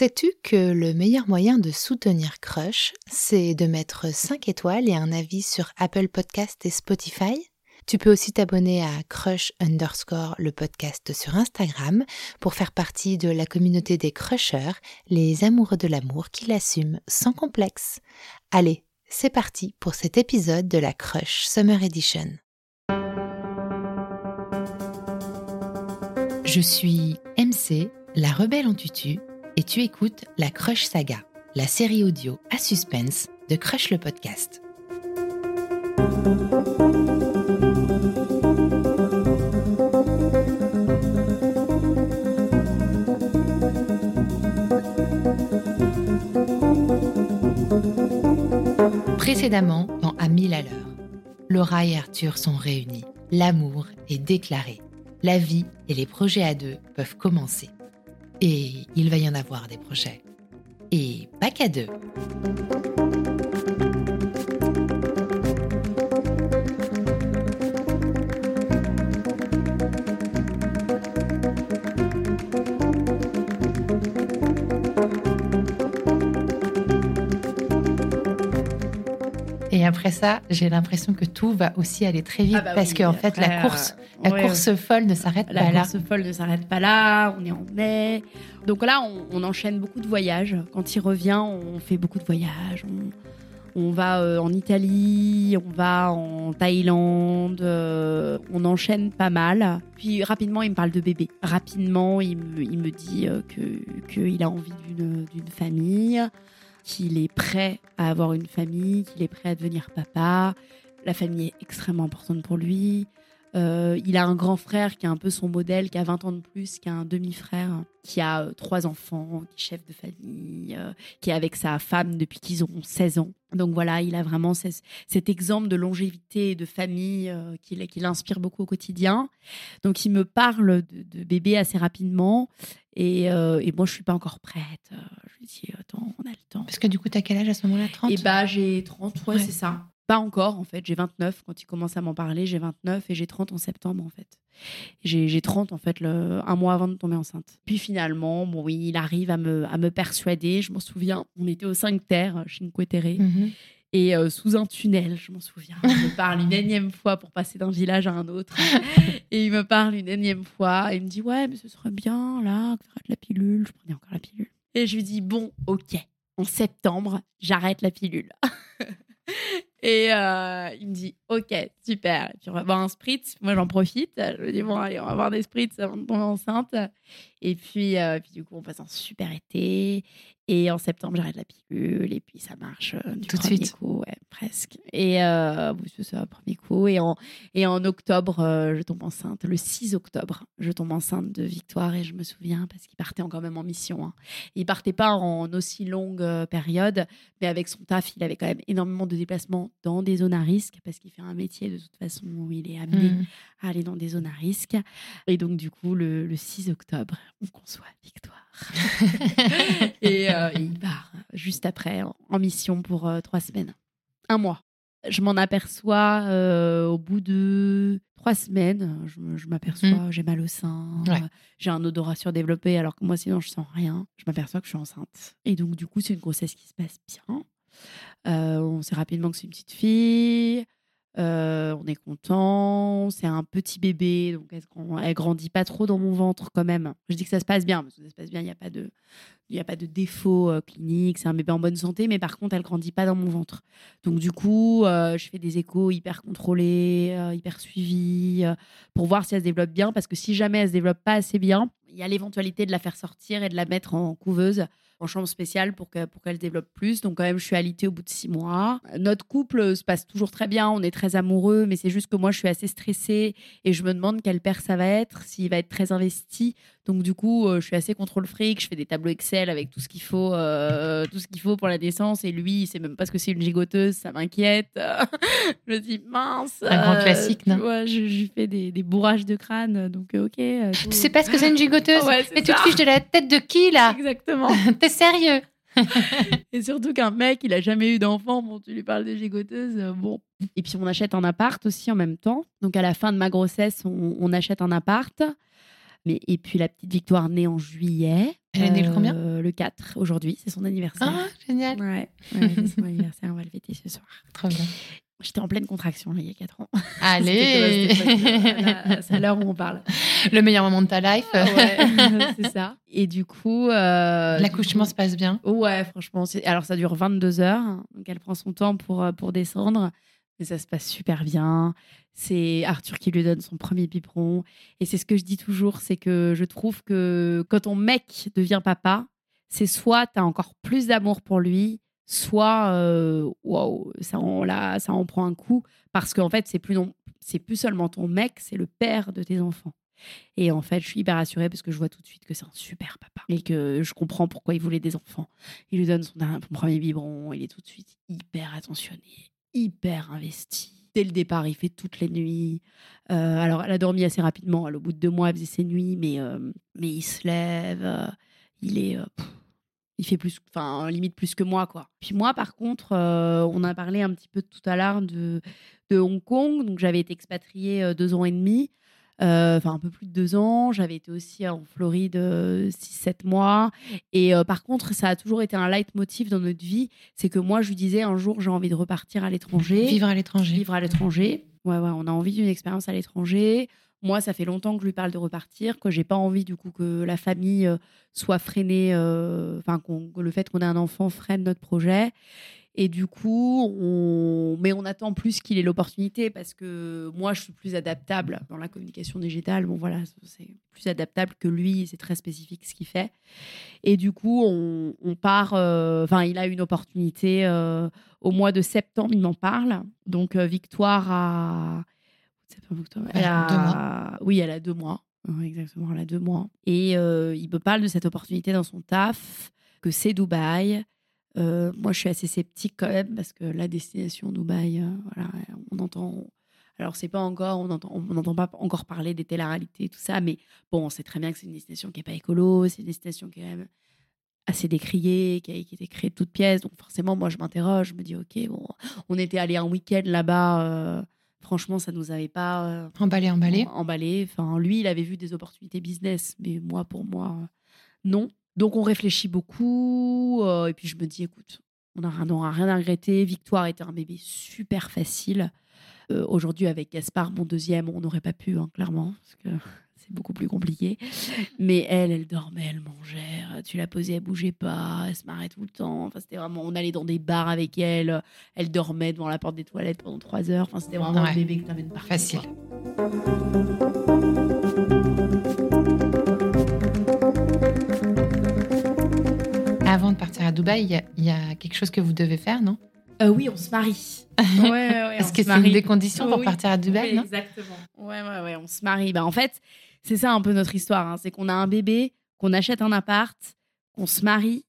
Sais-tu que le meilleur moyen de soutenir Crush, c'est de mettre 5 étoiles et un avis sur Apple Podcast et Spotify? Tu peux aussi t'abonner à Crush underscore le podcast sur Instagram pour faire partie de la communauté des crushers, les amoureux de l'amour qui l'assument sans complexe. Allez, c'est parti pour cet épisode de la Crush Summer Edition. Je suis MC, la rebelle en tutu et tu écoutes la Crush Saga, la série audio à suspense de Crush le podcast. Précédemment, dans À mille à l'heure, Laura et Arthur sont réunis. L'amour est déclaré. La vie et les projets à deux peuvent commencer. Et il va y en avoir des projets. Et pas qu'à deux. Et après ça, j'ai l'impression que tout va aussi aller très vite Ah bah parce oui, qu'en fait, la après, course, euh, la ouais. course folle ne s'arrête La pas là. course folle ne s'arrête pas là, on est en mai. Donc là, on, on enchaîne beaucoup de voyages. Quand il revient, on fait beaucoup de voyages. On, on va euh, en Italie, on va en Thaïlande, euh, on enchaîne pas mal. Puis rapidement, il me parle de bébé. Rapidement, il me, il me dit euh, que qu'il a envie d'une famille, qu'il est prêt à avoir une famille, qu'il est prêt à devenir papa. La famille est extrêmement importante pour lui. Euh, il a un grand frère qui est un peu son modèle, qui a 20 ans de plus, qui a un demi-frère, qui a euh, trois enfants, qui est chef de famille, euh, qui est avec sa femme depuis qu'ils ont 16 ans. Donc voilà, il a vraiment ces- cet exemple de longévité et de famille qui, l'inspire beaucoup au quotidien. Donc il me parle de, de bébé assez rapidement. Et, et moi, je suis pas encore prête. Je lui dis, attends, on a le temps. Parce que du coup, t'as quel âge à ce moment-là? 30 Et bah, j'ai 30, ouais, Ouais. c'est ça. Pas encore, en fait. J'ai 29 quand il commence à m'en parler. J'ai 29 et j'ai 30 en septembre, en fait. J'ai j'ai 30, en fait, le, un mois avant de tomber enceinte. Puis finalement, bon, oui, il arrive à me, à me persuader. Je m'en souviens, on était au 5 Terre, Cinque Terre, Mhm. et euh, sous un tunnel, je m'en souviens. Il me parle une énième fois pour passer d'un village à un autre. et il me parle une énième fois. Et il me dit, ouais, mais ce serait bien, là, que tu arrêtes la pilule. Je prenais encore la pilule. Et je lui dis, bon, ok, en septembre, j'arrête la pilule. Et euh, il me dit, ok, super. Et puis on va boire un spritz. Moi, j'en profite. Je me dis, bon, allez, on va boire des spritz avant de tomber enceinte. Et puis, euh, puis du coup, on passe un super été. Et en septembre, j'arrête la pilule. Et puis, ça marche euh, du Tout de premier suite. coup, ouais, presque. Et euh, c'est ça, premier coup. Et en, et en octobre, euh, je tombe enceinte. Le 6 octobre, je tombe enceinte de Victoire. Et je me souviens, parce qu'il partait quand même en mission. Hein. Il partait pas en aussi longue euh, période, mais avec son taf, il avait quand même énormément de déplacements dans des zones à risque, parce qu'il fait un métier de toute façon où il est amené Mhm. à aller dans des zones à risque. Et donc, du coup, le, le 6 octobre, on conçoit Victoire. et euh, il part juste après en, en mission pour euh, trois semaines. Un mois. Je m'en aperçois euh, au bout de trois semaines. Je, m'aperçois, j'ai mal au sein, Ouais. euh, j'ai un odorat surdéveloppé, alors que moi, sinon, je sens rien. Je m'aperçois que je suis enceinte. Et donc, du coup, c'est une grossesse qui se passe bien. On sait rapidement que c'est une petite fille. Euh, on est content. C'est un petit bébé, donc elle, elle grandit pas trop dans mon ventre quand même. Je dis que ça se passe bien, parce que ça se passe bien. Il n'y a pas de, il a pas de défaut euh, clinique. C'est un bébé en bonne santé, mais par contre, elle grandit pas dans mon ventre. Donc du coup, euh, je fais des échos hyper contrôlés, hyper suivis, pour voir si elle se développe bien. Parce que si jamais elle se développe pas assez bien, il y a l'éventualité de la faire sortir et de la mettre en couveuse en chambre spéciale pour que- pour qu'elle se développe plus. Donc quand même, je suis alitée au bout de six mois. Notre couple se passe toujours très bien, on est très amoureux, mais c'est juste que moi, je suis assez stressée et je me demande quel père ça va être, s'il va être très investi. Donc du coup, euh, je suis assez contrôle fric, je fais des tableaux Excel avec tout ce qu'il faut, euh, tout ce qu'il faut pour la naissance. Et lui, il sait même pas ce que c'est une gigoteuse, ça m'inquiète. je me dis mince. Un grand euh, classique, non vois, je, je lui fais des, des bourrages de crâne, donc ok. Tu sais pas ce que c'est une gigoteuse Ouais, Mais tu te ça. fiches de la tête de qui là Exactement. T'es sérieux Et surtout qu'un mec, il a jamais eu d'enfant, bon, tu lui parles de gigoteuse, euh, bon. Et puis on achète un appart aussi en même temps. Donc à la fin de ma grossesse, on, on achète un appart. Mais, et puis la petite Victoire née en juillet. Elle est née le combien? Euh, Le 4, aujourd'hui, c'est son anniversaire. Ah, génial. Ouais, ouais, c'est son anniversaire, on va le fêter ce soir. Trop bien. J'étais en pleine contraction là, il y a 4 ans. Allez C'est à l'heure où on parle. Le meilleur moment de ta life. Ouais, c'est ça. Et du coup. euh, L'accouchement se passe bien? Ouais, franchement. Alors ça dure 22 heures. Donc elle prend son temps pour, euh, pour descendre. Mais ça se passe super bien. C'est Arthur qui lui donne son premier biberon. Et c'est ce que je dis toujours c'est que je trouve que quand ton mec devient papa, c'est soit tu as encore plus d'amour pour lui, soit euh, waouh, ça, en, là, ça en prend un coup. Parce qu'en fait, c'est plus, non, c'est plus seulement ton mec, c'est le père de tes enfants. Et en fait, je suis hyper rassurée parce que je vois tout de suite que c'est un super papa et que je comprends pourquoi il voulait des enfants. Il lui donne son, son premier biberon, il est tout de suite hyper attentionné, hyper investi. Dès le départ, il fait toutes les nuits. Euh, alors, elle a dormi assez rapidement. Elle, au bout de deux mois, elle faisait ses nuits, mais, euh, mais il se lève. euh, il est. il fait plus, enfin, limite plus que moi, quoi. Puis moi, par contre, on a parlé un petit peu tout à l'heure de, de Hong Kong. Donc, j'avais été expatriée deux ans et demi. Euh, enfin un peu plus de deux ans. J'avais été aussi en Floride 6-7 mois. Et euh, par contre, ça a toujours été un leitmotiv dans notre vie. C'est que moi, je lui disais un jour, j'ai envie de repartir à l'étranger. Vivre à l'étranger. Vivre à l'étranger. Ouais, ouais, on a envie d'une expérience à l'étranger. Moi, ça fait longtemps que je lui parle de repartir, que j'ai pas envie du coup que la famille euh, soit freinée, euh, enfin que le fait qu'on ait un enfant freine notre projet. Et du coup, on... mais on attend plus qu'il ait l'opportunité parce que moi, je suis plus adaptable dans la communication digitale. Bon, voilà, c'est plus adaptable que lui. C'est très spécifique ce qu'il fait. Et du coup, on, part. euh, Enfin, il a une opportunité au mois de septembre. Il m'en parle. Donc, Victoire a. Septembre, octobre, Elle a deux a- Oui, elle a deux mois. Exactement, elle a deux mois. Et euh, il me parle de cette opportunité dans son taf, que c'est Dubaï. Euh, moi, je suis assez sceptique quand même parce que la destination Dubaï, euh, voilà, on entend. Alors, c'est pas encore, on n'entend on pas encore parler des télé-réalités, tout ça, mais bon, on sait très bien que c'est une destination qui n'est pas écolo, c'est une destination qui est quand même assez décriée, qui a, qui a été créée de toutes pièces. Donc, forcément, moi, je m'interroge, je me dis, OK, bon, on était allé un week-end là-bas, franchement, ça nous avait pas. euh, Emballé, emballé. emballé. Enfin, lui, il avait vu des opportunités business, mais moi, pour moi, euh, non. Donc, on réfléchit beaucoup. euh, et puis, je me dis, écoute, on n'aura rien à regretter. Victoire était un bébé super facile. Euh, Aujourd'hui, avec Gaspard, mon deuxième, on n'aurait pas pu, hein, clairement, parce que c'est beaucoup plus compliqué. Mais elle, elle dormait, elle mangeait. euh, Tu la posais, elle bougeait pas, elle se marrait tout le temps. Enfin, c'était vraiment, on allait dans des bars avec elle. Elle dormait devant la porte des toilettes pendant trois heures. Enfin, c'était vraiment Ouais. un bébé que tu avais de partout. Facile. Avant de partir à Dubaï, il y a- il y, a quelque chose que vous devez faire, non? Euh, oui, on se marie. Ouais, ouais, on que c'est une des conditions pour Oui. partir à Dubaï, Oui, non? Exactement. Ouais, ouais, ouais, on se marie. Bah, en fait, c'est ça un peu notre histoire. hein. C'est qu'on a un bébé, qu'on achète un appart, qu'on se marie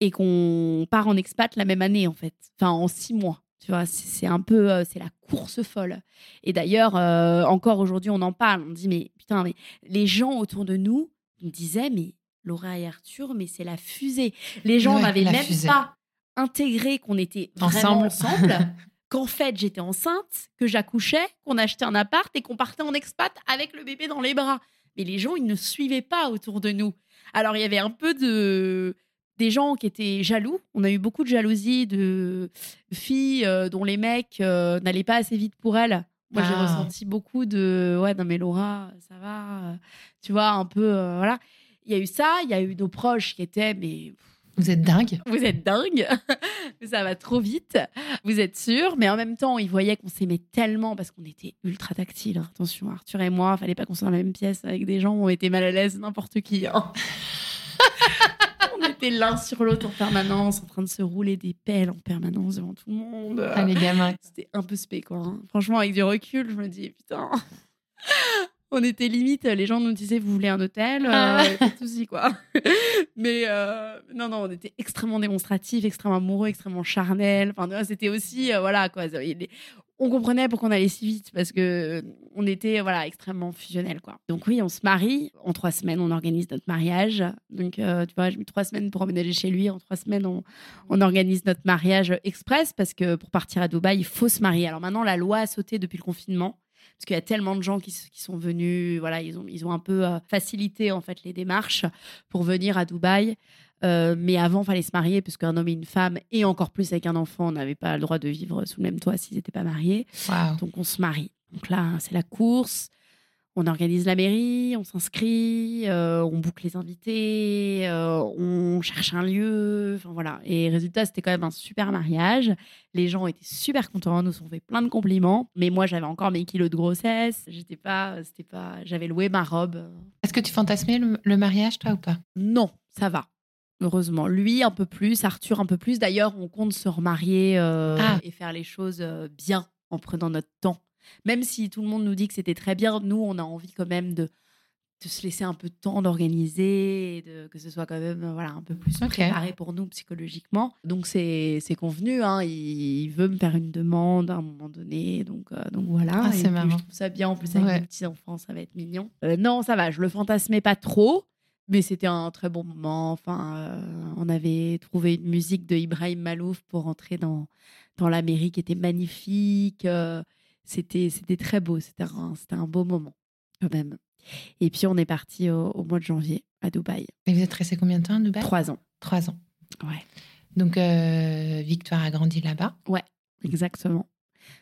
et qu'on part en expat la même année, en fait. Enfin, en six mois. Tu vois, c'est un peu, euh, c'est la course folle. Et d'ailleurs, euh, encore aujourd'hui, on en parle. On dit, mais putain, mais les gens autour de nous me disaient, mais Laura et Arthur, mais c'est la fusée. Les gens Ouais, n'avaient même fusée. pas intégré qu'on était vraiment Ensemble. ensemble. qu'en fait j'étais enceinte, que j'accouchais, qu'on achetait un appart et qu'on partait en expat avec le bébé dans les bras. Mais les gens, ils ne suivaient pas autour de nous. Alors il y avait un peu de des gens qui étaient jaloux. On a eu beaucoup de jalousie de filles euh, dont les mecs euh, n'allaient pas assez vite pour elles. Moi, j'ai Ah. ressenti beaucoup de ouais, non mais Laura, ça va, euh, tu vois, un peu euh, voilà. Il y a eu ça, il y a eu nos proches qui étaient mais Vous êtes dingue. vous êtes dingue, ça va trop vite, vous êtes sûr, mais en même temps, ils voyaient qu'on s'aimait tellement parce qu'on était ultra tactile. hein. Attention, Arthur et moi, fallait pas qu'on soit dans la même pièce avec des gens où on était mal à l'aise, n'importe qui. hein. on était l'un sur l'autre en permanence, en train de se rouler des pelles en permanence devant tout le monde. Ah, les gamins. C'était un peu spé, quoi. hein. Franchement, avec du recul, je me dis, putain. On était limite, les gens nous disaient, vous voulez un hôtel euh, Ah. Pas de souci, quoi. Mais euh, non, non, on était extrêmement démonstratifs, extrêmement amoureux, extrêmement charnels. Enfin, c'était aussi, euh, voilà, quoi. On comprenait pourquoi on allait si vite parce que on était, voilà, extrêmement fusionnels, quoi. Donc oui, on se marie. En trois semaines, on organise notre mariage. Donc, euh, tu vois, j'ai mis trois semaines pour emménager chez lui. En trois semaines, on, on organise notre mariage express parce que pour partir à Dubaï, il faut se marier. Alors maintenant, la loi a sauté depuis le confinement. Parce qu'il y a tellement de gens qui, qui, sont venus, voilà, ils ont, ils ont un peu facilité en fait les démarches pour venir à Dubaï. mais avant, fallait se marier, parce qu'un homme et une femme, et encore plus avec un enfant, n'avaient pas le droit de vivre sous le même toit s'ils n'étaient pas mariés. Donc on se marie. Donc là, c'est la course on organise la mairie, on s'inscrit, euh, on boucle les invités, euh, on cherche un lieu, enfin voilà. Et résultat, c'était quand même un super mariage. Les gens étaient super contents, nous ont fait plein de compliments. Mais moi, j'avais encore mes kilos de grossesse. J'étais pas, c'était pas, j'avais loué ma robe. Est-ce que tu fantasmais le, mariage, toi ou pas? Non, ça va. Heureusement. Lui, un peu plus, Arthur, un peu plus. D'ailleurs, on compte se remarier euh, ah. et faire les choses bien en prenant notre temps même si tout le monde nous dit que c'était très bien, nous, on a envie quand même de, de se laisser un peu de temps d'organiser, de, que ce soit quand même voilà, un peu plus préparé pour nous psychologiquement. Donc c'est convenu, hein, il, veut me faire une demande à un moment donné, donc, euh, donc voilà. Ah, c'est marrant. je trouve ça bien, en plus avec les petits-enfants, ça va être mignon. Euh, non, ça va, je le fantasmais pas trop. Mais c'était un très bon moment. Enfin, euh, on avait trouvé une musique de Ibrahim Malouf pour entrer dans, dans la mairie qui était magnifique c'était c'était très beau. C'était un, un beau moment, quand même. Et puis, on est parti au, mois de janvier à Dubaï. Et vous êtes resté combien de temps à Dubaï? Trois ans. Trois ans. Ouais. Donc, euh, Victoire a grandi là-bas? Ouais, exactement.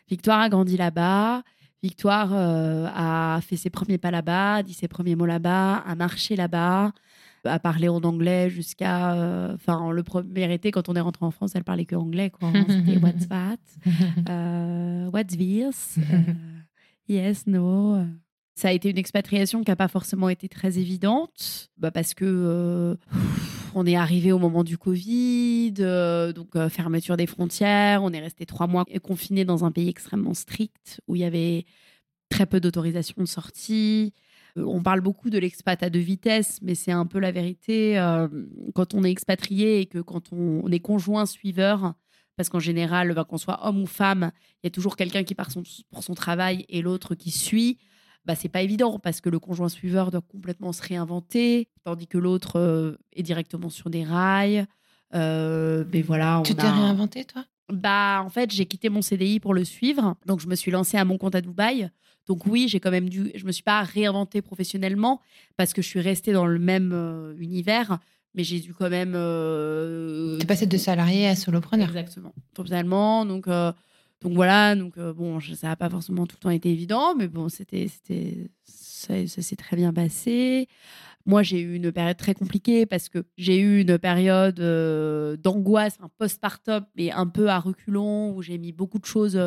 Victoire a grandi là-bas. Victoire euh, a fait ses premiers pas là-bas, dit ses premiers mots là-bas, a marché là-bas à parler en anglais jusqu'à. Euh, enfin, le premier été, quand on est rentré en France, elle parlait que anglais. Quoi. C'était What's that? Euh, what's this? Euh, yes, no. Ça a été une expatriation qui n'a pas forcément été très évidente, bah parce que on est arrivé au moment du Covid, donc fermeture des frontières. On est resté trois mois confinés dans un pays extrêmement strict où il y avait très peu d'autorisation de sortie. Euh, on parle beaucoup de l'expat à deux vitesses, mais c'est un peu la vérité. Euh, quand on est expatrié et que quand on, est conjoint suiveur, parce qu'en général, ben, qu'on soit homme ou femme, il y a toujours quelqu'un qui part pour son travail et l'autre qui suit. Bah, c'est pas évident parce que le conjoint suiveur doit complètement se réinventer, tandis que l'autre euh, est directement sur des rails. mais voilà, tu t'es réinventé, toi? Bah, en fait, j'ai quitté mon CDI pour le suivre, donc je me suis lancée à mon compte à Dubaï. Donc oui, j'ai quand même dû, je me suis pas réinventée professionnellement parce que je suis restée dans le même euh, univers, mais j'ai dû quand même. Euh, tu es passée de salarié à solopreneur. Exactement, totalement. Donc euh, donc voilà, donc bon, ça n'a pas forcément tout le temps été évident, mais bon, c'était c'était ça, s'est très bien passé. Moi, j'ai eu une période très compliquée parce que j'ai eu une période d'angoisse, un postpartum, mais un peu à reculons, où j'ai mis beaucoup de choses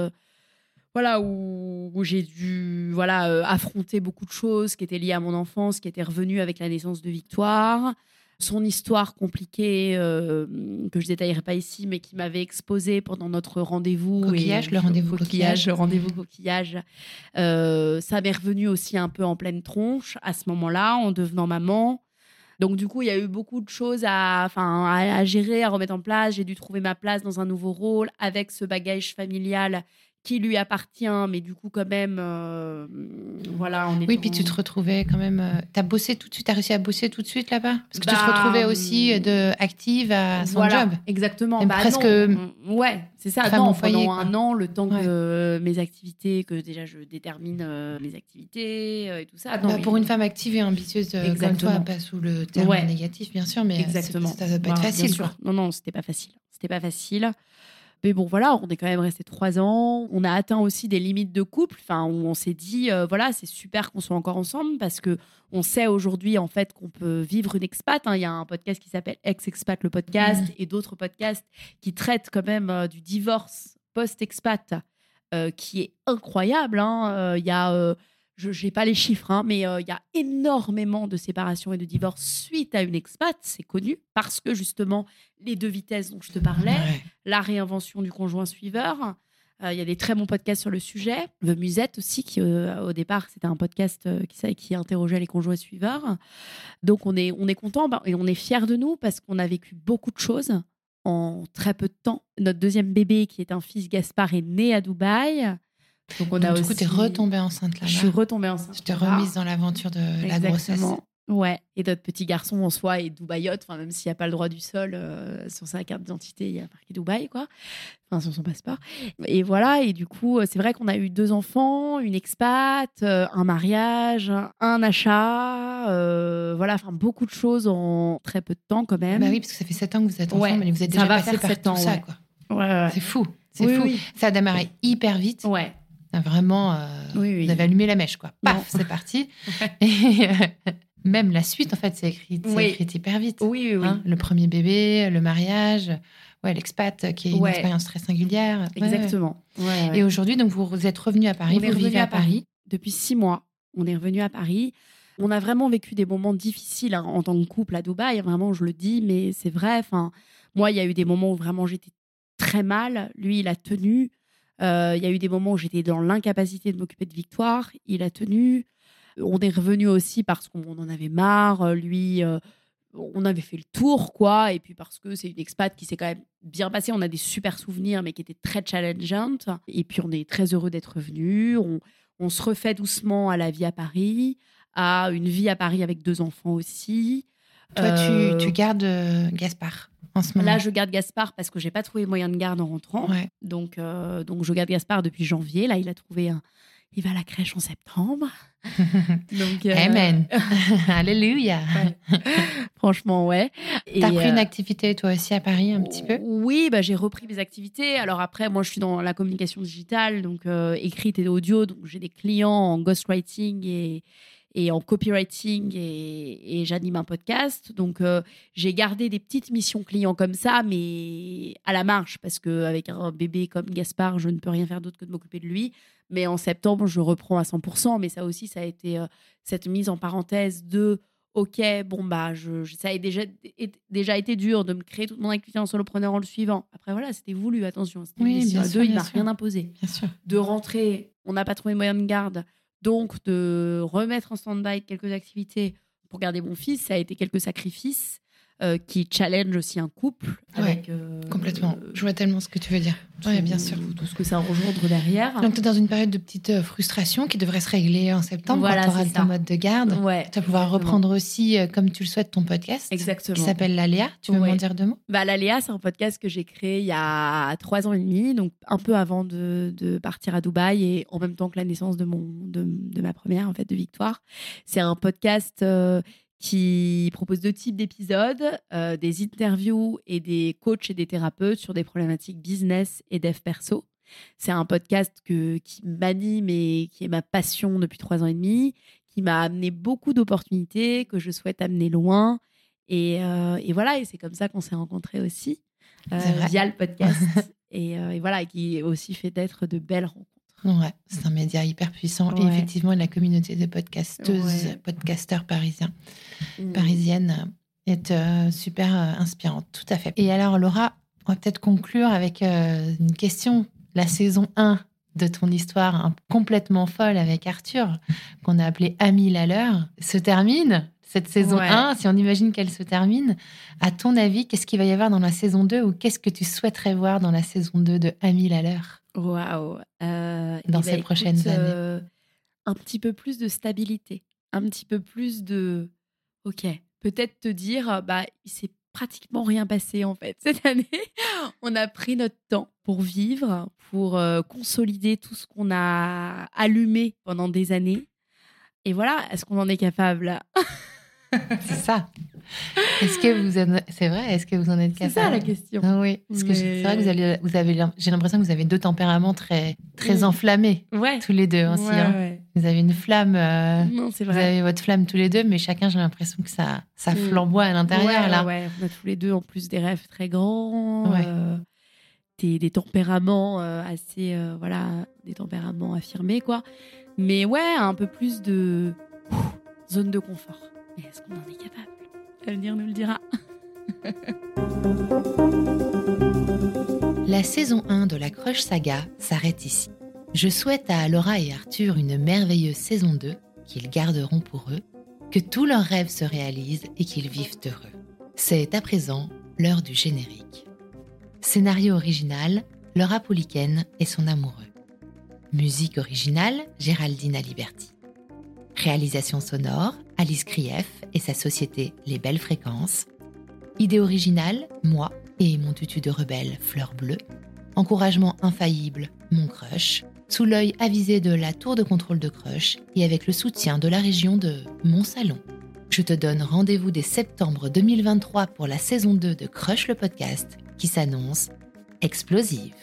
voilà où, j'ai dû voilà euh, affronter beaucoup de choses qui étaient liées à mon enfance, qui étaient revenues avec la naissance de Victoire, son histoire compliquée euh, que je détaillerai pas ici, mais qui m'avait exposé pendant notre rendez-vous. Coquillage, le rendez-vous coquillage. Le rendez-vous coquillage. Euh, ça m'est revenu aussi un peu en pleine tronche à ce moment-là, en devenant maman. Donc du coup, il y a eu beaucoup de choses à, enfin, à gérer, à remettre en place. J'ai dû trouver ma place dans un nouveau rôle avec ce bagage familial qui lui appartient, mais du coup, quand même, euh, voilà. On est oui, puis tu te retrouvais quand même. Euh, tu as bossé tout de suite, tu as réussi à bosser tout de suite là-bas? Parce que tu te bah, retrouvais aussi de active à son job. Exactement. Bah, presque. ouais, c'est ça. Non, pendant un an, le temps que mes activités, que déjà je détermine euh, mes activités et tout ça. Bah, pour une femme active et ambitieuse comme toi, pas sous le terme négatif, bien sûr, mais exactement. ça va pas être facile. Non, non, c'était pas facile. C'était pas facile. Mais bon, voilà, on est quand même resté trois ans. On a atteint aussi des limites de couple, enfin, où on s'est dit, euh, voilà, c'est super qu'on soit encore ensemble parce que on sait aujourd'hui en fait qu'on peut vivre une expat. Hein. Il y a un podcast qui s'appelle Ex-Expat le podcast mmh. et d'autres podcasts qui traitent quand même euh, du divorce post-expat euh, qui est incroyable. Hein. Il y a je n'ai pas les chiffres, hein, mais euh, il y a énormément de séparations et de divorces suite à une expat, c'est connu, parce que justement, les deux vitesses dont je te parlais, la réinvention du conjoint suiveur, euh, il y a des très bons podcasts sur le sujet. The Musette aussi, qui euh, au départ, c'était un podcast qui, qui interrogeait les conjoints suiveurs. Donc on est, on est content bah, et on est fiers de nous parce qu'on a vécu beaucoup de choses en très peu de temps. Notre deuxième bébé, qui est un fils Gaspard, est né à Dubaï. Donc, on a du coup, tu es retombée enceinte là. Je suis retombée enceinte. Je t'ai remise dans l'aventure de la grossesse. Ouais, et notre petit garçon en soi est dubaïote, enfin, même s'il n'y a pas le droit du sol, euh, sur sa carte d'identité, il y a marqué Dubaï, quoi. Enfin, sur son passeport. Et voilà, et du coup, c'est vrai qu'on a eu deux enfants, une expat, euh, un mariage, un achat, euh, voilà, enfin, beaucoup de choses en très peu de temps quand même. Bah oui, parce que ça fait sept ans que vous êtes ensemble, Ouais, mais vous êtes ça déjà passé par tout ans, ça, ouais. quoi. Ouais, ouais. C'est fou, c'est Oui, fou. oui. Ça a démarré hyper vite. Ouais. Vraiment, euh, Oui, oui. vous avez allumé la mèche, quoi. Paf, c'est parti. Et euh, même la suite, en fait, c'est écrit, c'est Oui. écrit hyper vite. Oui, oui. Hein, le premier bébé, le mariage, ouais, l'expat euh, qui est une Ouais. expérience très singulière. Exactement. Ouais, ouais. Et aujourd'hui, donc, vous êtes revenu à Paris, on vous vivez à Paris. depuis six mois. On est revenu à Paris. On a vraiment vécu des moments difficiles hein, en tant que couple à Dubaï. Vraiment, je le dis, mais c'est vrai. Enfin, moi, il y a eu des moments où vraiment j'étais très mal. Lui, il a tenu. Euh, Il y a eu des moments où j'étais dans l'incapacité de m'occuper de Victoire. Il a tenu. On est revenu aussi parce qu'on en avait marre. Euh, Lui, euh, on avait fait le tour, quoi. Et puis parce que c'est une expat qui s'est quand même bien passée. On a des super souvenirs, mais qui étaient très challengeantes. Et puis on est très heureux d'être revenu. On, on se refait doucement à la vie à Paris, à une vie à Paris avec deux enfants aussi. Toi, Euh, tu, tu gardes euh, Gaspard en ce moment. Là, je garde Gaspard parce que j'ai pas trouvé moyen de garde en rentrant. Ouais. Donc, euh, donc, je garde Gaspard depuis janvier. Là, il a trouvé un. Il va à la crèche en septembre. Donc, euh, Amen. Alléluia. Ouais. Franchement, ouais. T'as pris une euh, activité toi aussi à Paris un petit peu? Oui, bah, j'ai repris mes activités. Alors après, moi, je suis dans la communication digitale, donc euh, écrite et audio. Donc j'ai des clients en ghostwriting et, et en copywriting et, et j'anime un podcast. Donc euh, j'ai gardé des petites missions clients comme ça, mais à la marge, parce qu'avec un bébé comme Gaspard, je ne peux rien faire d'autre que de m'occuper de lui. Mais en septembre, je reprends à 100%. Mais ça aussi, ça a été euh, cette mise en parenthèse de ok, bon, bah, je, ça a déjà, été dur de me créer toute mon activité en solopreneur en le suivant. Après, voilà, c'était voulu, attention. C'était Oui, bien sûr, deux, il bien m'a sûr. rien imposé. Bien sûr. De rentrer, on n'a pas trouvé moyen de garde, donc de remettre en stand-by quelques activités pour garder mon fils, ça a été quelques sacrifices euh, qui challenge aussi un couple. Ouais, avec, euh, Complètement. euh, Je vois tellement ce que tu veux dire. Oui, bien sûr. Tout ce que ça engendre derrière. Donc, tu es dans une période de petite frustration qui devrait se régler en septembre Voilà, quand tu auras ton mode de garde. ouais, Tu vas pouvoir exactement. reprendre aussi, comme tu le souhaites, ton podcast Exactement. qui s'appelle L'Aléa. Tu veux Ouais. m'en dire deux mots? Bah, L'Aléa, c'est un podcast que j'ai créé il y a trois ans et demi, donc un peu avant de, de partir à Dubaï et en même temps que la naissance de, mon, de, de ma première, en fait, de Victoire. C'est un podcast qui propose deux types d'épisodes, euh, des interviews et des coachs et des thérapeutes sur des problématiques business et dev perso. C'est un podcast que, qui m'anime et qui est ma passion depuis trois ans et demi, qui m'a amené beaucoup d'opportunités, que je souhaite amener loin. Et, euh, et voilà, et c'est comme ça qu'on s'est rencontrés aussi, euh, via le podcast. et, et voilà, qui aussi fait d'être de belles rencontres. Ouais, c'est un média hyper puissant. Et effectivement, la communauté de podcasteuses, Ouais. podcasteurs parisiens, parisiennes euh, est euh, super euh, inspirante. Tout à fait. Et alors, Laura, on va peut-être conclure avec euh, une question. La saison 1 de ton histoire hein, complètement folle avec Arthur, qu'on a appelé Ami à l'heure, se termine. Cette saison Ouais. 1, si on imagine qu'elle se termine, à ton avis, qu'est-ce qu'il va y avoir dans la saison 2 ou qu'est-ce que tu souhaiterais voir dans la saison 2 de Ami à l'heure Waouh. Euh, Dans eh ces ben, prochaines écoute, années. euh, un petit peu plus de stabilité, un petit peu plus de. Ok, peut-être te dire, bah, il s'est pratiquement rien passé en fait cette année. On a pris notre temps pour vivre, pour euh, consolider tout ce qu'on a allumé pendant des années. Et voilà, est-ce qu'on en est capable? C'est ça. Est-ce que vous en... c'est vrai Est-ce que vous en êtes C'est ça capable la question. Ah oui, parce que c'est vrai que vous avez, vous avez j'ai l'impression que vous avez deux tempéraments très, très Mm. enflammés Ouais. tous les deux aussi. Ouais, hein. ouais. Vous avez une flamme, euh, Non, c'est vous vrai. avez votre flamme tous les deux, mais chacun, j'ai l'impression que ça, ça Mm. flamboie à l'intérieur là. ouais, on a tous les deux en plus des rêves très grands, Ouais. euh, des, des tempéraments euh, assez, euh, voilà, des tempéraments affirmés quoi. Mais ouais, un peu plus de zone de confort. Mais est-ce qu'on en est capable? L'avenir nous le dira. La saison 1 de la Crush Saga s'arrête ici. Je souhaite à Laura et Arthur une merveilleuse saison 2 qu'ils garderont pour eux, que tous leurs rêves se réalisent et qu'ils vivent heureux. C'est à présent l'heure du générique. Scénario original, Laura Pouliken et son amoureux. Musique originale, Géraldine Aliberti. Réalisation sonore, Alice Krief et sa société Les Belles Fréquences. Idée originale, moi et mon tutu de rebelle Fleur Bleue. Encouragement infaillible, mon crush. Sous l'œil avisé de la tour de contrôle de crush et avec le soutien de la région de Mon Salon. Je te donne rendez-vous dès septembre 2023 pour la saison 2 de Crush le podcast qui s'annonce explosive.